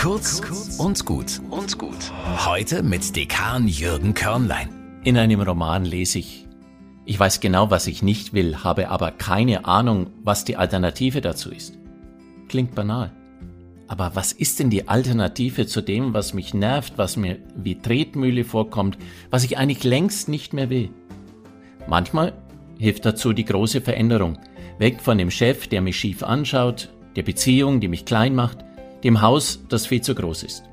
Kurz und gut und gut. Heute mit Dekan Jürgen Körnlein. In einem Roman lese ich, ich weiß genau, was ich nicht will, habe aber keine Ahnung, was die Alternative dazu ist. Klingt banal. Aber was ist denn die Alternative zu dem, was mich nervt, was mir wie Tretmühle vorkommt, was ich eigentlich längst nicht mehr will? Manchmal hilft dazu die große Veränderung. Weg von dem Chef, der mich schief anschaut, der Beziehung, die mich klein macht, dem Haus, das viel zu groß ist.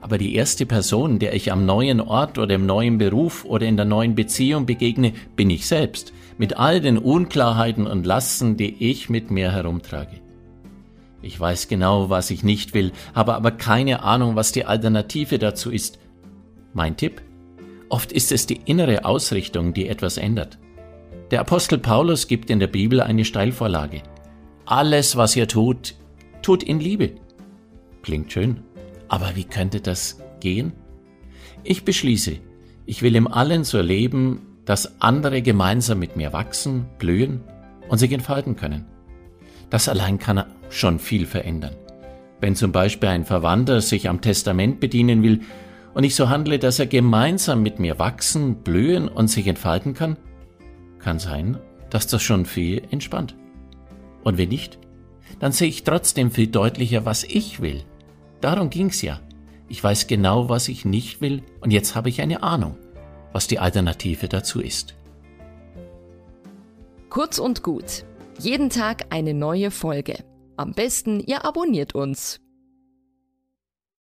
Aber die erste Person, der ich am neuen Ort oder im neuen Beruf oder in der neuen Beziehung begegne, bin ich selbst, mit all den Unklarheiten und Lasten, die ich mit mir herumtrage. Ich weiß genau, was ich nicht will, habe aber keine Ahnung, was die Alternative dazu ist. Mein Tipp? Oft ist es die innere Ausrichtung, die etwas ändert. Der Apostel Paulus gibt in der Bibel eine Steilvorlage. Alles, was ihr tut, tut in Liebe. Klingt schön. Aber wie könnte das gehen? Ich beschließe, ich will im Allen so leben, dass andere gemeinsam mit mir wachsen, blühen und sich entfalten können. Das allein kann schon viel verändern. Wenn zum Beispiel ein Verwandter sich am Testament bedienen will und ich so handle, dass er gemeinsam mit mir wachsen, blühen und sich entfalten kann, kann sein, dass das schon viel entspannt. Und wenn nicht, dann sehe ich trotzdem viel deutlicher, was ich will. Darum ging's ja. Ich weiß genau, was ich nicht will, und jetzt habe ich eine Ahnung, was die Alternative dazu ist. Kurz und gut. Jeden Tag eine neue Folge. Am besten, ihr abonniert uns.